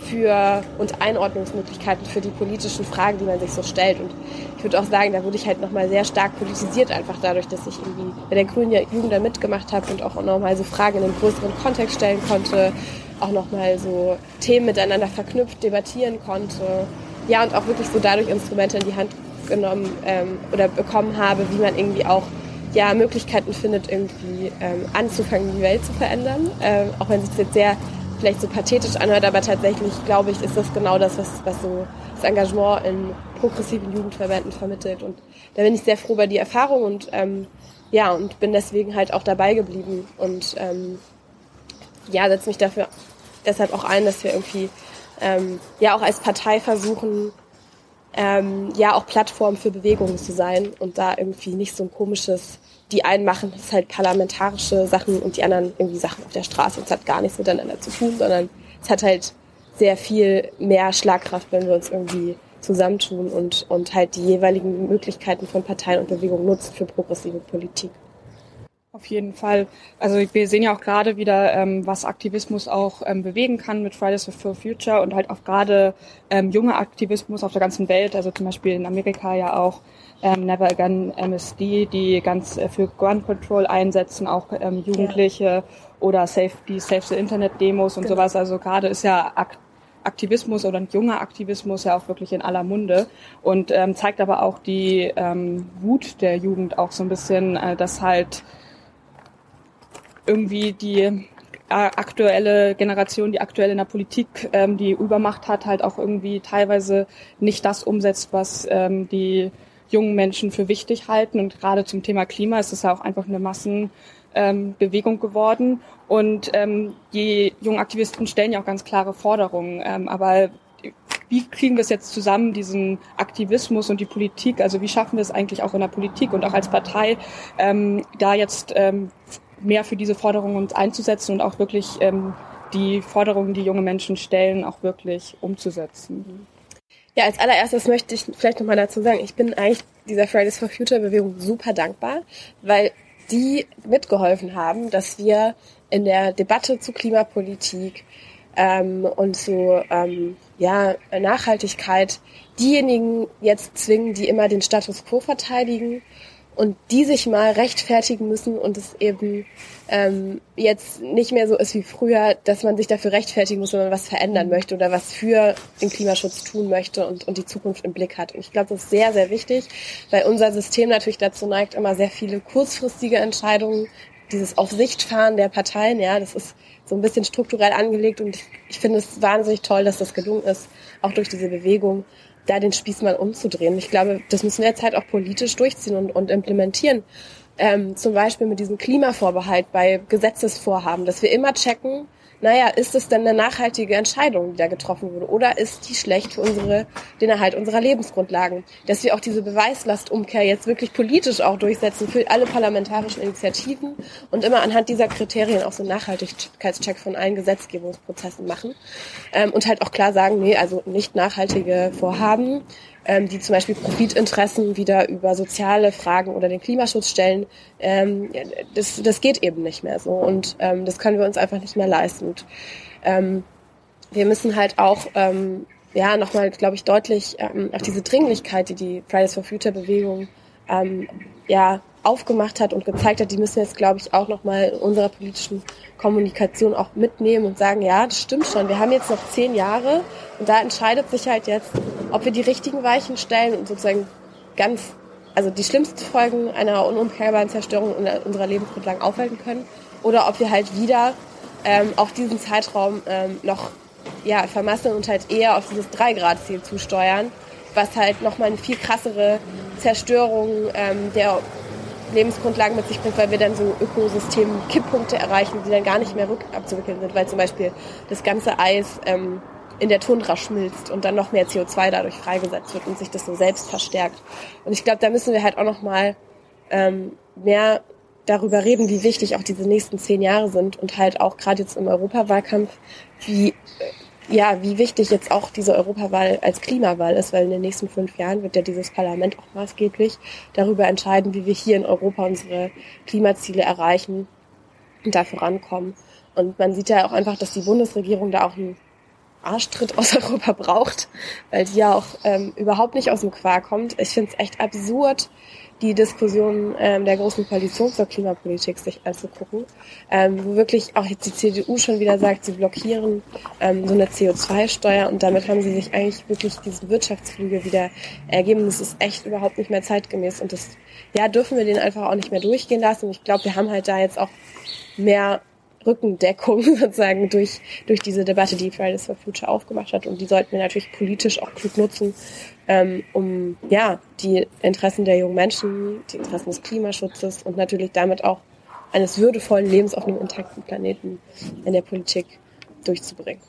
für und Einordnungsmöglichkeiten für die politischen Fragen, die man sich so stellt. Und ich würde auch sagen, da wurde ich halt nochmal sehr stark politisiert, einfach dadurch, dass ich irgendwie bei der Grünen Jugend da mitgemacht habe und auch nochmal so Fragen in einen größeren Kontext stellen konnte, auch nochmal so Themen miteinander verknüpft debattieren konnte. Ja, und auch wirklich so dadurch Instrumente in die Hand genommen ähm, oder bekommen habe, wie man irgendwie auch ja, Möglichkeiten findet, irgendwie ähm, anzufangen, die Welt zu verändern. Ähm, auch wenn sich das jetzt sehr vielleicht so pathetisch anhört, aber tatsächlich glaube ich, ist das genau das, was, was so das Engagement in progressiven Jugendverbänden vermittelt. Und da bin ich sehr froh über die Erfahrung und ähm, ja, und bin deswegen halt auch dabei geblieben und ähm, ja, setze mich dafür deshalb auch ein, dass wir irgendwie ähm, ja auch als Partei versuchen, ähm, ja auch Plattform für Bewegungen zu sein und da irgendwie nicht so ein komisches, die einen machen das halt parlamentarische Sachen und die anderen irgendwie Sachen auf der Straße. Es hat gar nichts miteinander zu tun, sondern es hat halt sehr viel mehr Schlagkraft, wenn wir uns irgendwie zusammentun und, und halt die jeweiligen Möglichkeiten von Parteien und Bewegungen nutzen für progressive Politik. Auf jeden Fall. Also wir sehen ja auch gerade wieder, ähm, was Aktivismus auch ähm, bewegen kann mit Fridays for Future und halt auch gerade ähm, junge Aktivismus auf der ganzen Welt, also zum Beispiel in Amerika ja auch ähm, Never Again MSD, die ganz äh, für Gun Control einsetzen, auch ähm, Jugendliche ja. oder Safe, die Save the Internet Demos und genau. sowas. Also gerade ist ja Ak Aktivismus oder junger Aktivismus ja auch wirklich in aller Munde und ähm, zeigt aber auch die ähm, Wut der Jugend auch so ein bisschen, äh, dass halt irgendwie die äh, aktuelle Generation, die aktuell in der Politik ähm, die Übermacht hat, halt auch irgendwie teilweise nicht das umsetzt, was ähm, die jungen Menschen für wichtig halten. Und gerade zum Thema Klima ist es ja auch einfach eine Massenbewegung ähm, geworden. Und ähm, die jungen Aktivisten stellen ja auch ganz klare Forderungen. Ähm, aber wie kriegen wir es jetzt zusammen, diesen Aktivismus und die Politik? Also wie schaffen wir es eigentlich auch in der Politik und auch als Partei, ähm, da jetzt ähm, mehr für diese Forderungen uns einzusetzen und auch wirklich ähm, die Forderungen, die junge Menschen stellen, auch wirklich umzusetzen. Ja, als allererstes möchte ich vielleicht nochmal dazu sagen, ich bin eigentlich dieser Fridays for Future Bewegung super dankbar, weil die mitgeholfen haben, dass wir in der Debatte zu Klimapolitik ähm, und zu ähm, ja, Nachhaltigkeit diejenigen jetzt zwingen, die immer den Status quo verteidigen und die sich mal rechtfertigen müssen und es eben ähm, jetzt nicht mehr so ist wie früher, dass man sich dafür rechtfertigen muss, wenn man was verändern möchte oder was für den Klimaschutz tun möchte und, und die Zukunft im Blick hat. Und ich glaube, das ist sehr, sehr wichtig, weil unser System natürlich dazu neigt, immer sehr viele kurzfristige Entscheidungen, dieses Aufsichtfahren der Parteien, ja, das ist so ein bisschen strukturell angelegt und ich finde es wahnsinnig toll, dass das gelungen ist, auch durch diese Bewegung da den Spieß mal umzudrehen. Ich glaube, das müssen wir jetzt halt auch politisch durchziehen und, und implementieren. Ähm, zum Beispiel mit diesem Klimavorbehalt bei Gesetzesvorhaben, dass wir immer checken, naja, ist es denn eine nachhaltige Entscheidung, die da getroffen wurde? Oder ist die schlecht für unsere, den Erhalt unserer Lebensgrundlagen? Dass wir auch diese Beweislastumkehr jetzt wirklich politisch auch durchsetzen für alle parlamentarischen Initiativen und immer anhand dieser Kriterien auch so einen Nachhaltigkeitscheck von allen Gesetzgebungsprozessen machen. Ähm, und halt auch klar sagen, nee, also nicht nachhaltige Vorhaben ähm, die zum Beispiel Profitinteressen wieder über soziale Fragen oder den Klimaschutz stellen, ähm, das, das geht eben nicht mehr so und ähm, das können wir uns einfach nicht mehr leisten. Und, ähm, wir müssen halt auch ähm, ja nochmal, glaube ich, deutlich ähm, auf diese Dringlichkeit, die die Fridays for Future Bewegung ähm, ja aufgemacht hat und gezeigt hat, die müssen jetzt, glaube ich, auch nochmal in unserer politischen Kommunikation auch mitnehmen und sagen, ja, das stimmt schon, wir haben jetzt noch zehn Jahre und da entscheidet sich halt jetzt, ob wir die richtigen Weichen stellen und sozusagen ganz, also die schlimmsten Folgen einer unumkehrbaren Zerstörung unserer Lebensgrundlagen aufhalten können oder ob wir halt wieder ähm, auch diesen Zeitraum ähm, noch ja, vermasseln und halt eher auf dieses 3-Grad-Ziel zusteuern, was halt nochmal eine viel krassere Zerstörung ähm, der Lebensgrundlagen mit sich bringt, weil wir dann so Ökosystem-Kipppunkte erreichen, die dann gar nicht mehr rückabzuwickeln sind, weil zum Beispiel das ganze Eis ähm, in der Tundra schmilzt und dann noch mehr CO2 dadurch freigesetzt wird und sich das so selbst verstärkt. Und ich glaube, da müssen wir halt auch noch mal ähm, mehr darüber reden, wie wichtig auch diese nächsten zehn Jahre sind und halt auch gerade jetzt im Europawahlkampf, wie ja, wie wichtig jetzt auch diese Europawahl als Klimawahl ist, weil in den nächsten fünf Jahren wird ja dieses Parlament auch maßgeblich darüber entscheiden, wie wir hier in Europa unsere Klimaziele erreichen und da vorankommen. Und man sieht ja auch einfach, dass die Bundesregierung da auch einen Arschtritt aus <laughs> Europa braucht, weil die ja auch ähm, überhaupt nicht aus dem Quark kommt. Ich finde es echt absurd, die Diskussion ähm, der großen Koalition zur Klimapolitik sich anzugucken, ähm, wo wirklich auch jetzt die CDU schon wieder sagt, sie blockieren ähm, so eine CO2-Steuer und damit haben sie sich eigentlich wirklich diesen Wirtschaftsflügel wieder ergeben. Das ist echt überhaupt nicht mehr zeitgemäß und das ja dürfen wir den einfach auch nicht mehr durchgehen lassen. Ich glaube, wir haben halt da jetzt auch mehr Rückendeckung <laughs> sozusagen durch, durch diese Debatte, die Fridays for Future aufgemacht hat. Und die sollten wir natürlich politisch auch klug nutzen, ähm, um ja die Interessen der jungen Menschen, die Interessen des Klimaschutzes und natürlich damit auch eines würdevollen Lebens auf einem intakten Planeten in der Politik durchzubringen.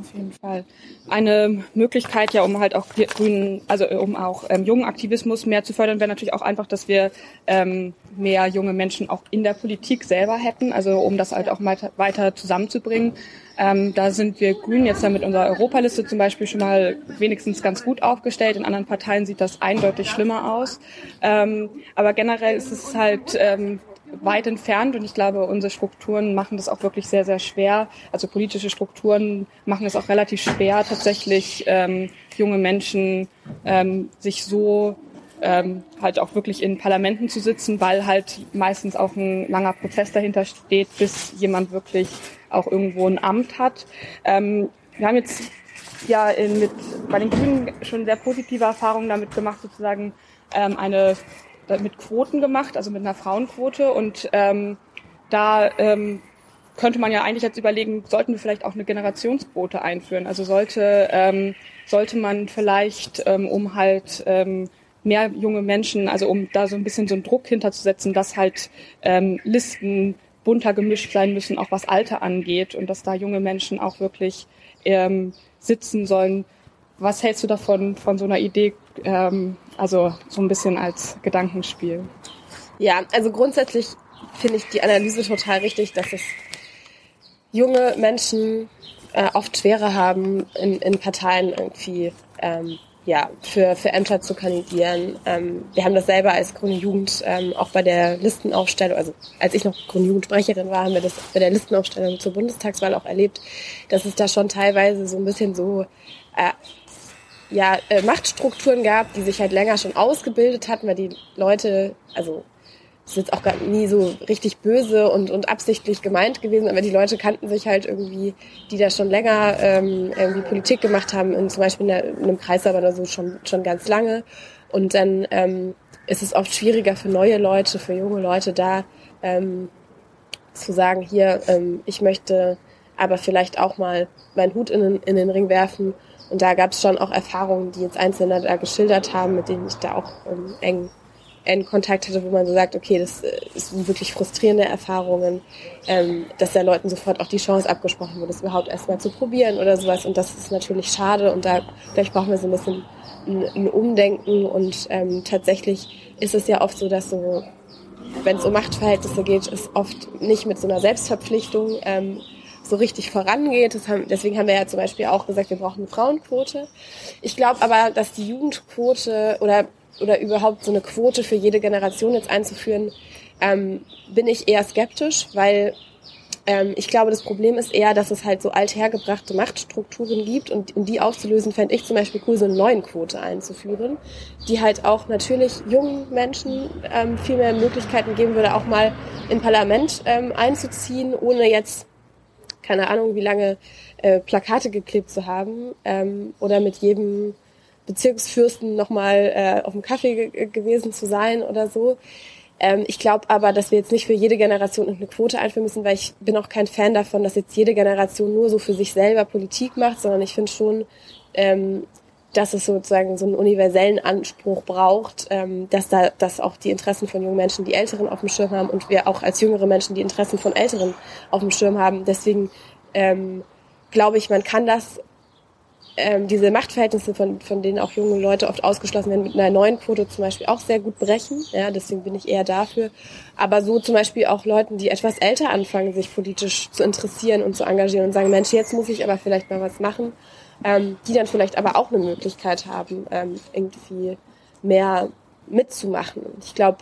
Auf jeden Fall. Eine Möglichkeit, ja, um halt auch grünen, also um auch ähm, jungen Aktivismus mehr zu fördern, wäre natürlich auch einfach, dass wir ähm, mehr junge Menschen auch in der Politik selber hätten, also um das halt auch weiter, weiter zusammenzubringen. Ähm, da sind wir Grünen jetzt ja mit unserer Europaliste zum Beispiel schon mal wenigstens ganz gut aufgestellt. In anderen Parteien sieht das eindeutig schlimmer aus. Ähm, aber generell ist es halt ähm, weit entfernt und ich glaube, unsere Strukturen machen das auch wirklich sehr, sehr schwer. Also politische Strukturen machen es auch relativ schwer, tatsächlich ähm, junge Menschen ähm, sich so ähm, halt auch wirklich in Parlamenten zu sitzen, weil halt meistens auch ein langer Prozess dahinter steht, bis jemand wirklich auch irgendwo ein Amt hat. Ähm, wir haben jetzt ja in, mit, bei den Grünen schon sehr positive Erfahrungen damit gemacht, sozusagen ähm, eine mit Quoten gemacht, also mit einer Frauenquote. Und ähm, da ähm, könnte man ja eigentlich jetzt überlegen, sollten wir vielleicht auch eine Generationsquote einführen. Also sollte, ähm, sollte man vielleicht, ähm, um halt ähm, mehr junge Menschen, also um da so ein bisschen so einen Druck hinterzusetzen, dass halt ähm, Listen bunter gemischt sein müssen, auch was Alter angeht und dass da junge Menschen auch wirklich ähm, sitzen sollen. Was hältst du davon, von so einer Idee? Ähm, also so ein bisschen als Gedankenspiel. Ja, also grundsätzlich finde ich die Analyse total richtig, dass es junge Menschen äh, oft schwerer haben, in, in Parteien irgendwie ähm, ja, für, für Ämter zu kandidieren. Ähm, wir haben das selber als Grüne Jugend ähm, auch bei der Listenaufstellung, also als ich noch Grüne Jugendsprecherin war, haben wir das bei der Listenaufstellung zur Bundestagswahl auch erlebt, dass es da schon teilweise so ein bisschen so äh, ja, äh, Machtstrukturen gab, die sich halt länger schon ausgebildet hatten, weil die Leute, also ist jetzt auch gar nie so richtig böse und, und absichtlich gemeint gewesen, aber die Leute kannten sich halt irgendwie, die da schon länger ähm, irgendwie Politik gemacht haben, in, zum Beispiel in, der, in einem Kreisverband oder so schon, schon ganz lange. Und dann ähm, ist es oft schwieriger für neue Leute, für junge Leute da ähm, zu sagen, hier, ähm, ich möchte aber vielleicht auch mal meinen Hut in in den Ring werfen und da gab es schon auch Erfahrungen, die jetzt Einzelne da geschildert haben, mit denen ich da auch ähm, eng, eng Kontakt hatte, wo man so sagt, okay, das äh, sind wirklich frustrierende Erfahrungen, ähm, dass der Leuten sofort auch die Chance abgesprochen wurde, es überhaupt erstmal zu probieren oder sowas. Und das ist natürlich schade und da vielleicht brauchen wir so ein bisschen ein, ein Umdenken und ähm, tatsächlich ist es ja oft so, dass so, wenn es um Machtverhältnisse geht, ist oft nicht mit so einer Selbstverpflichtung ähm, so richtig vorangeht. Haben, deswegen haben wir ja zum Beispiel auch gesagt, wir brauchen eine Frauenquote. Ich glaube aber, dass die Jugendquote oder, oder überhaupt so eine Quote für jede Generation jetzt einzuführen, ähm, bin ich eher skeptisch, weil ähm, ich glaube, das Problem ist eher, dass es halt so althergebrachte Machtstrukturen gibt und um die aufzulösen, fände ich zum Beispiel cool, so eine neuen Quote einzuführen, die halt auch natürlich jungen Menschen ähm, viel mehr Möglichkeiten geben würde, auch mal im Parlament ähm, einzuziehen, ohne jetzt keine Ahnung, wie lange äh, Plakate geklebt zu haben ähm, oder mit jedem Bezirksfürsten nochmal äh, auf dem Kaffee ge gewesen zu sein oder so. Ähm, ich glaube aber, dass wir jetzt nicht für jede Generation eine Quote einführen müssen, weil ich bin auch kein Fan davon, dass jetzt jede Generation nur so für sich selber Politik macht, sondern ich finde schon, ähm, dass es sozusagen so einen universellen Anspruch braucht, ähm, dass da dass auch die Interessen von jungen Menschen die Älteren auf dem Schirm haben und wir auch als jüngere Menschen die Interessen von Älteren auf dem Schirm haben. Deswegen ähm, glaube ich, man kann das ähm, diese Machtverhältnisse, von, von denen auch junge Leute oft ausgeschlossen werden, mit einer neuen Quote zum Beispiel auch sehr gut brechen. Ja, deswegen bin ich eher dafür. Aber so zum Beispiel auch Leuten, die etwas älter anfangen, sich politisch zu interessieren und zu engagieren und sagen, Mensch, jetzt muss ich aber vielleicht mal was machen ähm, die dann vielleicht aber auch eine Möglichkeit haben, ähm, irgendwie mehr mitzumachen. Ich glaube,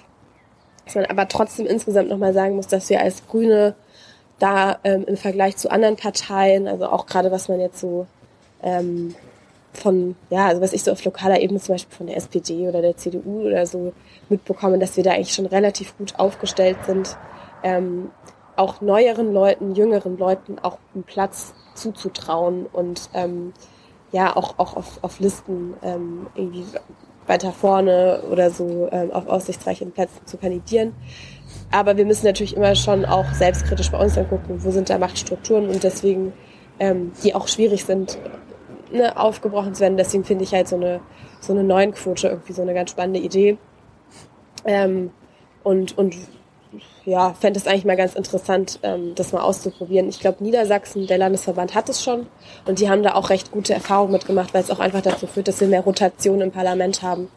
dass man aber trotzdem insgesamt nochmal sagen muss, dass wir als Grüne da ähm, im Vergleich zu anderen Parteien, also auch gerade was man jetzt so ähm, von, ja, also was ich so auf lokaler Ebene zum Beispiel von der SPD oder der CDU oder so mitbekomme, dass wir da eigentlich schon relativ gut aufgestellt sind, ähm, auch neueren Leuten, jüngeren Leuten auch einen Platz zuzutrauen und ähm, ja auch, auch auf, auf Listen ähm, irgendwie weiter vorne oder so ähm, auf aussichtsreichen Plätzen zu kandidieren. aber wir müssen natürlich immer schon auch selbstkritisch bei uns angucken, wo sind da Machtstrukturen und deswegen, ähm, die auch schwierig sind, ne, aufgebrochen zu werden. Deswegen finde ich halt so eine, so eine neuen Quote irgendwie so eine ganz spannende Idee. Ähm, und, und ja, fände es eigentlich mal ganz interessant, ähm, das mal auszuprobieren. Ich glaube, Niedersachsen, der Landesverband hat es schon und die haben da auch recht gute Erfahrungen mitgemacht, weil es auch einfach dazu führt, dass wir mehr Rotation im Parlament haben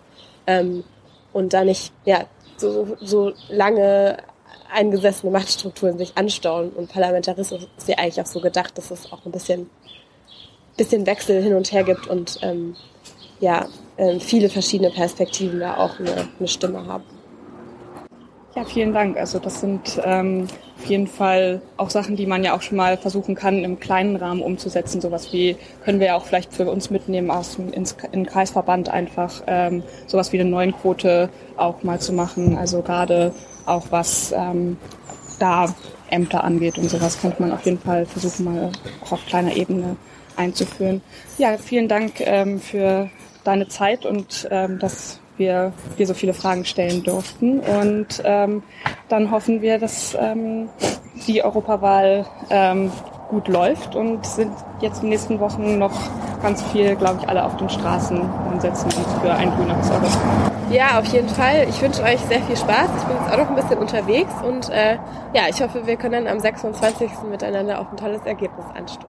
ähm, und da nicht ja, so, so lange eingesessene Machtstrukturen sich anstauen. Und Parlamentarismus ist ja eigentlich auch so gedacht, dass es auch ein bisschen, bisschen Wechsel hin und her gibt und ähm, ja, ähm, viele verschiedene Perspektiven da auch eine, eine Stimme haben. Ja, vielen Dank. Also das sind ähm, auf jeden Fall auch Sachen, die man ja auch schon mal versuchen kann, im kleinen Rahmen umzusetzen. Sowas wie können wir ja auch vielleicht für uns mitnehmen aus dem ins, in Kreisverband einfach ähm, sowas wie eine neuen Quote auch mal zu machen. Also gerade auch was ähm, da Ämter angeht und sowas könnte man auf jeden Fall versuchen, mal auch auf kleiner Ebene einzuführen. Ja, vielen Dank ähm, für deine Zeit und ähm, das wir, wir so viele Fragen stellen durften. Und ähm, dann hoffen wir, dass ähm, die Europawahl ähm, gut läuft und sind jetzt in den nächsten Wochen noch ganz viel, glaube ich, alle auf den Straßen und setzen uns für ein grüneres Europa. Ja, auf jeden Fall. Ich wünsche euch sehr viel Spaß. Ich bin jetzt auch noch ein bisschen unterwegs und äh, ja, ich hoffe, wir können am 26. miteinander auf ein tolles Ergebnis anstoßen.